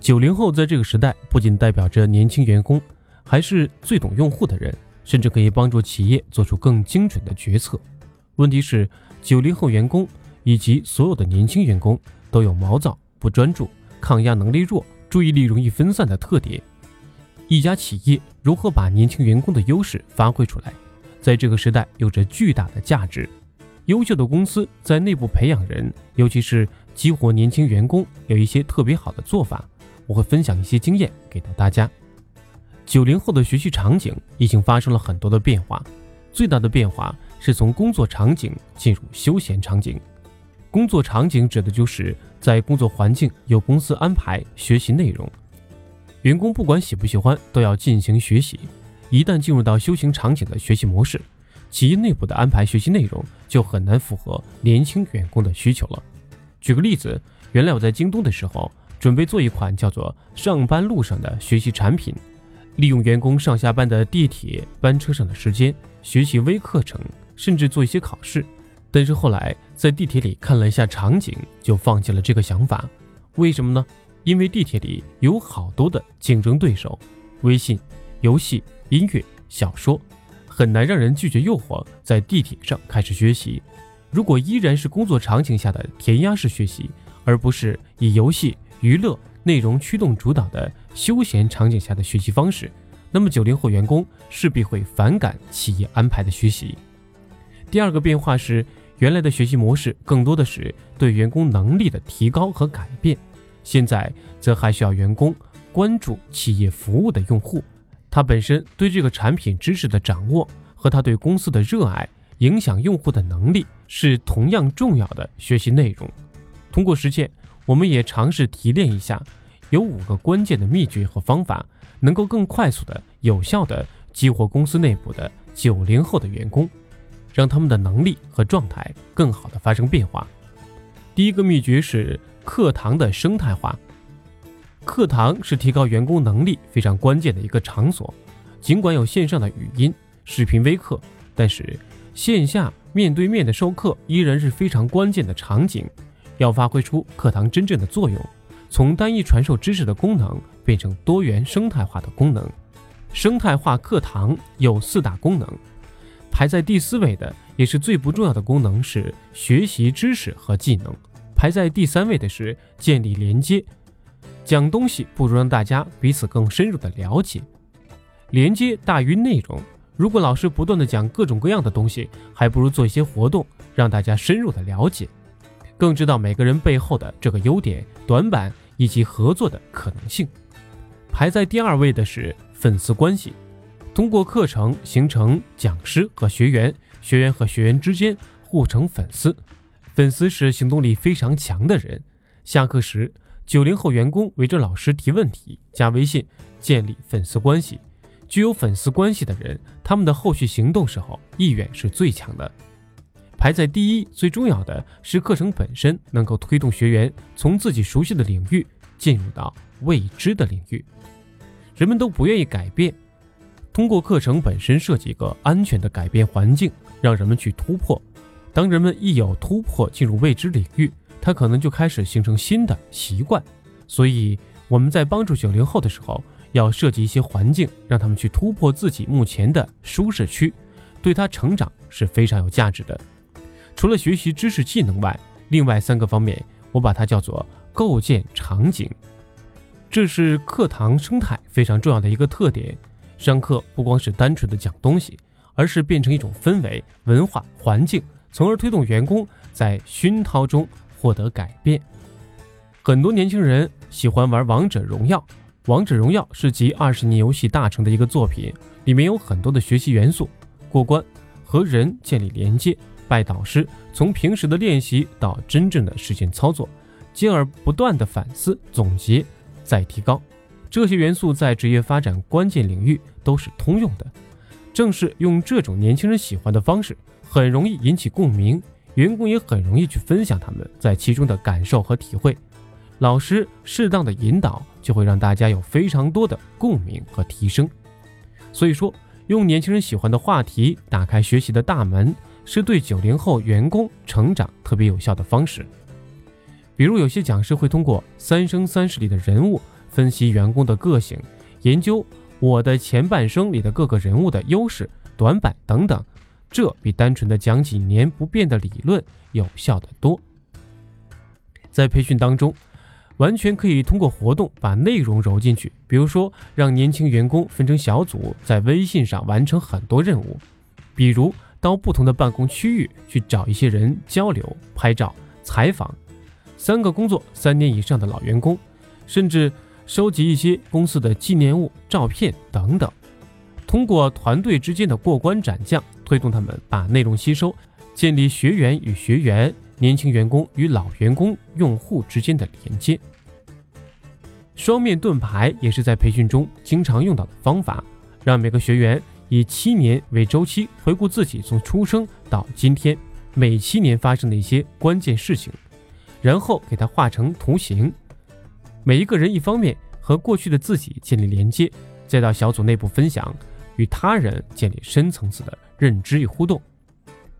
九零后在这个时代不仅代表着年轻员工，还是最懂用户的人，甚至可以帮助企业做出更精准的决策。问题是，九零后员工以及所有的年轻员工都有毛躁、不专注、抗压能力弱、注意力容易分散的特点。一家企业如何把年轻员工的优势发挥出来，在这个时代有着巨大的价值。优秀的公司在内部培养人，尤其是激活年轻员工，有一些特别好的做法。我会分享一些经验给到大家。九零后的学习场景已经发生了很多的变化，最大的变化是从工作场景进入休闲场景。工作场景指的就是在工作环境由公司安排学习内容。员工不管喜不喜欢，都要进行学习。一旦进入到修行场景的学习模式，企业内部的安排学习内容就很难符合年轻员工的需求了。举个例子，原来我在京东的时候，准备做一款叫做“上班路上的学习产品”，利用员工上下班的地铁班车上的时间学习微课程，甚至做一些考试。但是后来在地铁里看了一下场景，就放弃了这个想法。为什么呢？因为地铁里有好多的竞争对手，微信、游戏、音乐、小说，很难让人拒绝诱惑，在地铁上开始学习。如果依然是工作场景下的填鸭式学习，而不是以游戏、娱乐内容驱动主导的休闲场景下的学习方式，那么九零后员工势必会反感企业安排的学习。第二个变化是，原来的学习模式更多的是对员工能力的提高和改变。现在则还需要员工关注企业服务的用户，他本身对这个产品知识的掌握和他对公司的热爱，影响用户的能力是同样重要的学习内容。通过实践，我们也尝试提炼一下，有五个关键的秘诀和方法，能够更快速的、有效的激活公司内部的九零后的员工，让他们的能力和状态更好的发生变化。第一个秘诀是。课堂的生态化，课堂是提高员工能力非常关键的一个场所。尽管有线上的语音、视频微课，但是线下面对面的授课依然是非常关键的场景。要发挥出课堂真正的作用，从单一传授知识的功能变成多元生态化的功能。生态化课堂有四大功能，排在第四位的也是最不重要的功能是学习知识和技能。排在第三位的是建立连接，讲东西不如让大家彼此更深入的了解，连接大于内容。如果老师不断的讲各种各样的东西，还不如做一些活动，让大家深入的了解，更知道每个人背后的这个优点、短板以及合作的可能性。排在第二位的是粉丝关系，通过课程形成讲师和学员，学员和学员之间互成粉丝。粉丝是行动力非常强的人。下课时，九零后员工围着老师提问题，加微信，建立粉丝关系。具有粉丝关系的人，他们的后续行动时候意愿是最强的。排在第一，最重要的是课程本身能够推动学员从自己熟悉的领域进入到未知的领域。人们都不愿意改变，通过课程本身设计一个安全的改变环境，让人们去突破。当人们一有突破，进入未知领域，他可能就开始形成新的习惯。所以我们在帮助九零后的时候，要设计一些环境，让他们去突破自己目前的舒适区，对他成长是非常有价值的。除了学习知识技能外，另外三个方面，我把它叫做构建场景。这是课堂生态非常重要的一个特点。上课不光是单纯的讲东西，而是变成一种氛围、文化、环境。从而推动员工在熏陶中获得改变。很多年轻人喜欢玩王者荣耀，王者荣耀是集二十年游戏大成的一个作品，里面有很多的学习元素：过关、和人建立连接、拜导师，从平时的练习到真正的实践操作，进而不断的反思、总结、再提高。这些元素在职业发展关键领域都是通用的。正是用这种年轻人喜欢的方式。很容易引起共鸣，员工也很容易去分享他们在其中的感受和体会。老师适当的引导，就会让大家有非常多的共鸣和提升。所以说，用年轻人喜欢的话题打开学习的大门，是对九零后员工成长特别有效的方式。比如，有些讲师会通过《三生三世》里的人物分析员工的个性，研究《我的前半生》里的各个人物的优势、短板等等，这比单纯的讲几年不变的理论有效的多。在培训当中，完全可以通过活动把内容揉进去，比如说让年轻员工分成小组，在微信上完成很多任务，比如到不同的办公区域去找一些人交流、拍照、采访。三个工作三年以上的老员工，甚至收集一些公司的纪念物、照片等等，通过团队之间的过关斩将，推动他们把内容吸收，建立学员与学员、年轻员工与老员工、用户之间的连接。双面盾牌也是在培训中经常用到的方法，让每个学员以七年为周期回顾自己从出生到今天每七年发生的一些关键事情。然后给它画成图形，每一个人一方面和过去的自己建立连接，再到小组内部分享，与他人建立深层次的认知与互动。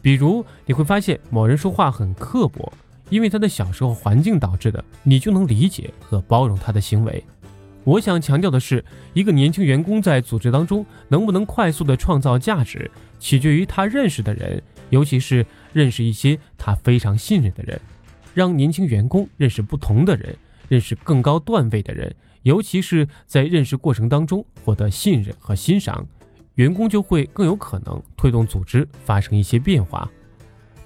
比如你会发现某人说话很刻薄，因为他的小时候环境导致的，你就能理解和包容他的行为。我想强调的是，一个年轻员工在组织当中能不能快速的创造价值，取决于他认识的人，尤其是认识一些他非常信任的人。让年轻员工认识不同的人，认识更高段位的人，尤其是在认识过程当中获得信任和欣赏，员工就会更有可能推动组织发生一些变化。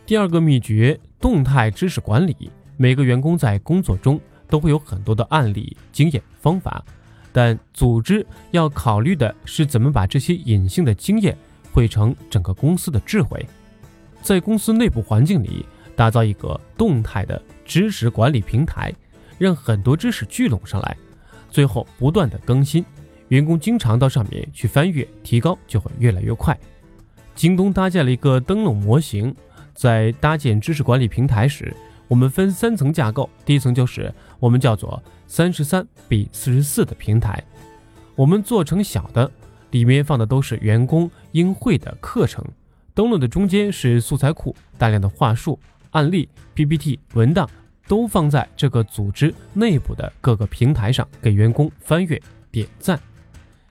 第二个秘诀：动态知识管理。每个员工在工作中都会有很多的案例、经验、方法，但组织要考虑的是怎么把这些隐性的经验汇成整个公司的智慧，在公司内部环境里。打造一个动态的知识管理平台，让很多知识聚拢上来，最后不断的更新，员工经常到上面去翻阅，提高就会越来越快。京东搭建了一个灯笼模型，在搭建知识管理平台时，我们分三层架构，第一层就是我们叫做三十三比四十四的平台，我们做成小的，里面放的都是员工应会的课程，登录的中间是素材库，大量的话术。案例、PPT、文档都放在这个组织内部的各个平台上，给员工翻阅、点赞。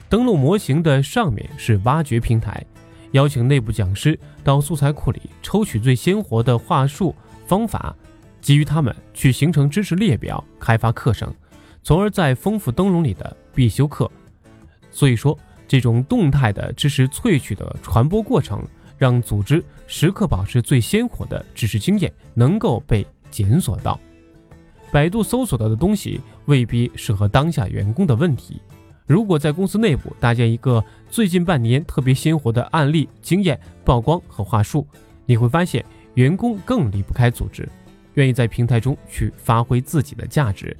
登录模型的上面是挖掘平台，邀请内部讲师到素材库里抽取最鲜活的话术方法，基于他们去形成知识列表，开发课程，从而再丰富灯笼里的必修课。所以说，这种动态的知识萃取的传播过程。让组织时刻保持最鲜活的知识经验能够被检索到，百度搜索到的东西未必适合当下员工的问题。如果在公司内部搭建一个最近半年特别鲜活的案例、经验曝光和话术，你会发现员工更离不开组织，愿意在平台中去发挥自己的价值。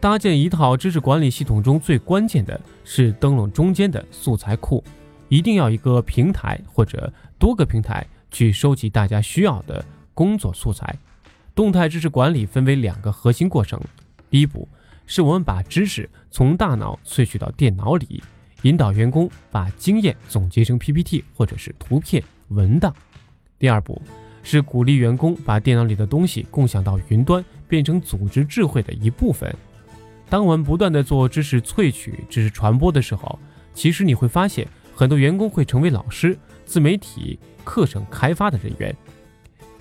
搭建一套知识管理系统中最关键的是灯笼中间的素材库。一定要一个平台或者多个平台去收集大家需要的工作素材。动态知识管理分为两个核心过程：第一步是我们把知识从大脑萃取到电脑里，引导员工把经验总结成 PPT 或者是图片文档；第二步是鼓励员工把电脑里的东西共享到云端，变成组织智慧的一部分。当我们不断的做知识萃取、知识传播的时候，其实你会发现。很多员工会成为老师、自媒体、课程开发的人员。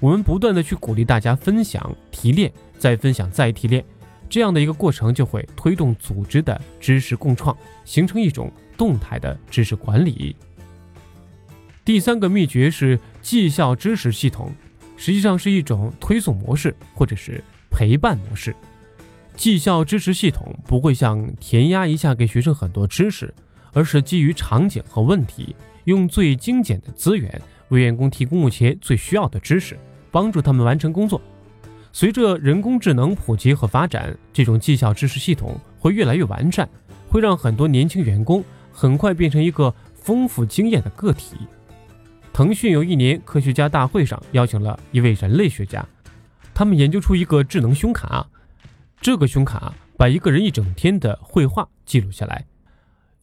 我们不断的去鼓励大家分享、提炼、再分享、再提炼，这样的一个过程就会推动组织的知识共创，形成一种动态的知识管理。第三个秘诀是绩效知识系统，实际上是一种推送模式或者是陪伴模式。绩效支持系统不会像填鸭一下给学生很多知识。而是基于场景和问题，用最精简的资源为员工提供目前最需要的知识，帮助他们完成工作。随着人工智能普及和发展，这种绩效知识系统会越来越完善，会让很多年轻员工很快变成一个丰富经验的个体。腾讯有一年科学家大会上邀请了一位人类学家，他们研究出一个智能胸卡，这个胸卡把一个人一整天的绘画记录下来。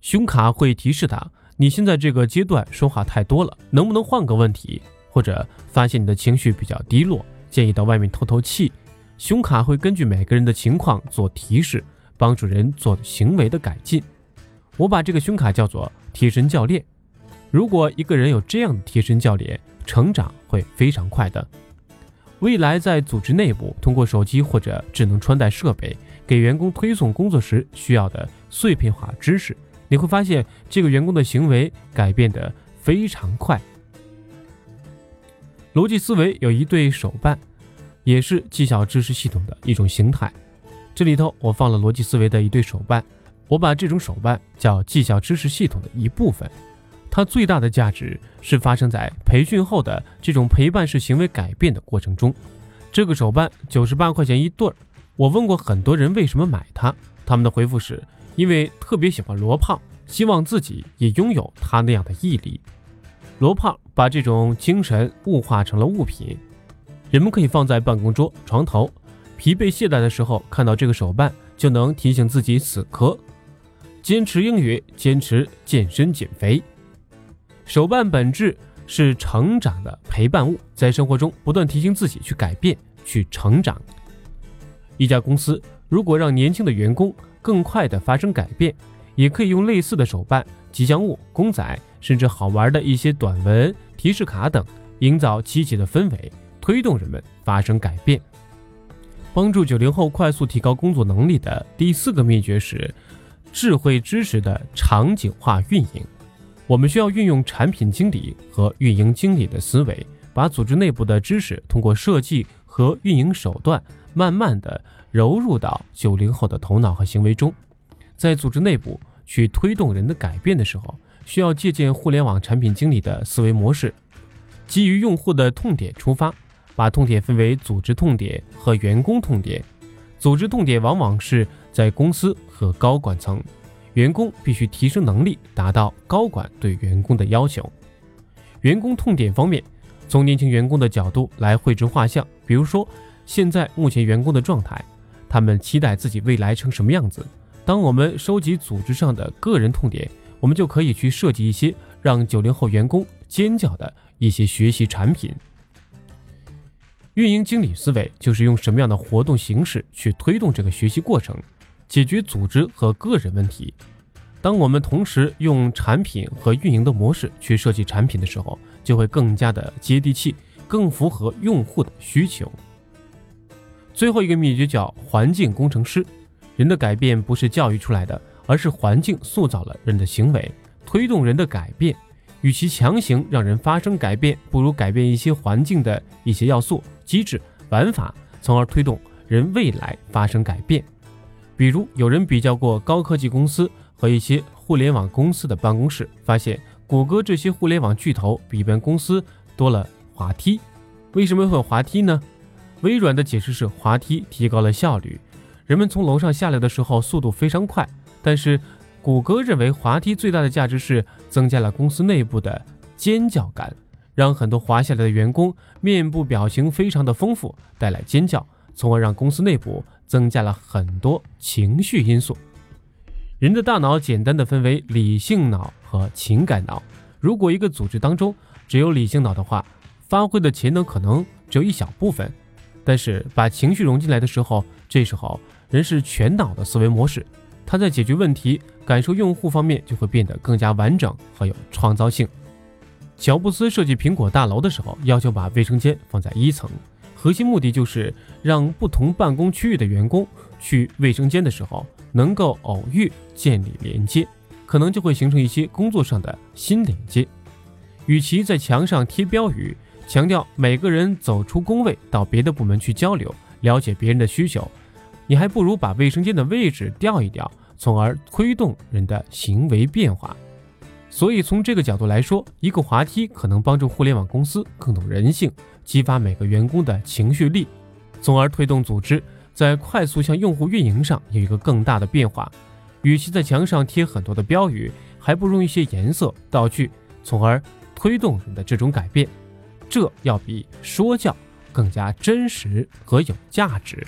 胸卡会提示他，你现在这个阶段说话太多了，能不能换个问题？或者发现你的情绪比较低落，建议到外面透透气。胸卡会根据每个人的情况做提示，帮助人做行为的改进。我把这个胸卡叫做贴身教练。如果一个人有这样的贴身教练，成长会非常快的。未来在组织内部，通过手机或者智能穿戴设备，给员工推送工作时需要的碎片化知识，你会发现这个员工的行为改变的非常快。逻辑思维有一对手办，也是绩效知识系统的一种形态。这里头我放了逻辑思维的一对手办，我把这种手办叫绩效知识系统的一部分。它最大的价值是发生在培训后的这种陪伴式行为改变的过程中。这个手办九十八块钱一对儿，我问过很多人为什么买它，他们的回复是因为特别喜欢罗胖，希望自己也拥有他那样的毅力。罗胖把这种精神物化成了物品，人们可以放在办公桌、床头，疲惫懈怠的时候看到这个手办，就能提醒自己死磕。坚持英语，坚持健身减肥。手办本质是成长的陪伴物，在生活中不断提醒自己去改变、去成长。一家公司如果让年轻的员工更快地发生改变，也可以用类似的手办、吉祥物、公仔。甚至好玩的一些短文、提示卡等，营造积极的氛围，推动人们发生改变。帮助九零后快速提高工作能力的第四个秘诀是智慧知识的场景化运营。我们需要运用产品经理和运营经理的思维，把组织内部的知识通过设计和运营手段，慢慢的揉入到九零后的头脑和行为中，在组织内部去推动人的改变的时候。需要借鉴互联网产品经理的思维模式，基于用户的痛点出发，把痛点分为组织痛点和员工痛点。组织痛点往往是在公司和高管层，员工必须提升能力，达到高管对员工的要求。员工痛点方面，从年轻员工的角度来绘制画像，比如说现在目前员工的状态，他们期待自己未来成什么样子。当我们收集组织上的个人痛点。我们就可以去设计一些让九零后员工尖叫的一些学习产品。运营经理思维就是用什么样的活动形式去推动这个学习过程，解决组织和个人问题。当我们同时用产品和运营的模式去设计产品的时候，就会更加的接地气，更符合用户的需求。最后一个秘诀叫环境工程师，人的改变不是教育出来的。而是环境塑造了人的行为，推动人的改变。与其强行让人发生改变，不如改变一些环境的一些要素、机制、玩法，从而推动人未来发生改变。比如，有人比较过高科技公司和一些互联网公司的办公室，发现谷歌这些互联网巨头比一般公司多了滑梯。为什么会有滑梯呢？微软的解释是，滑梯提高了效率，人们从楼上下来的时候速度非常快。但是，谷歌认为滑梯最大的价值是增加了公司内部的尖叫感，让很多滑下来的员工面部表情非常的丰富，带来尖叫，从而让公司内部增加了很多情绪因素。人的大脑简单的分为理性脑和情感脑，如果一个组织当中只有理性脑的话，发挥的潜能可能只有一小部分，但是把情绪融进来的时候，这时候人是全脑的思维模式。他在解决问题、感受用户方面就会变得更加完整和有创造性。乔布斯设计苹果大楼的时候，要求把卫生间放在一层，核心目的就是让不同办公区域的员工去卫生间的时候能够偶遇建立连接，可能就会形成一些工作上的新连接。与其在墙上贴标语，强调每个人走出工位到别的部门去交流，了解别人的需求。你还不如把卫生间的位置调一调，从而推动人的行为变化。所以从这个角度来说，一个滑梯可能帮助互联网公司更懂人性，激发每个员工的情绪力，从而推动组织在快速向用户运营上有一个更大的变化。与其在墙上贴很多的标语，还不如一些颜色道具，从而推动人的这种改变。这要比说教更加真实和有价值。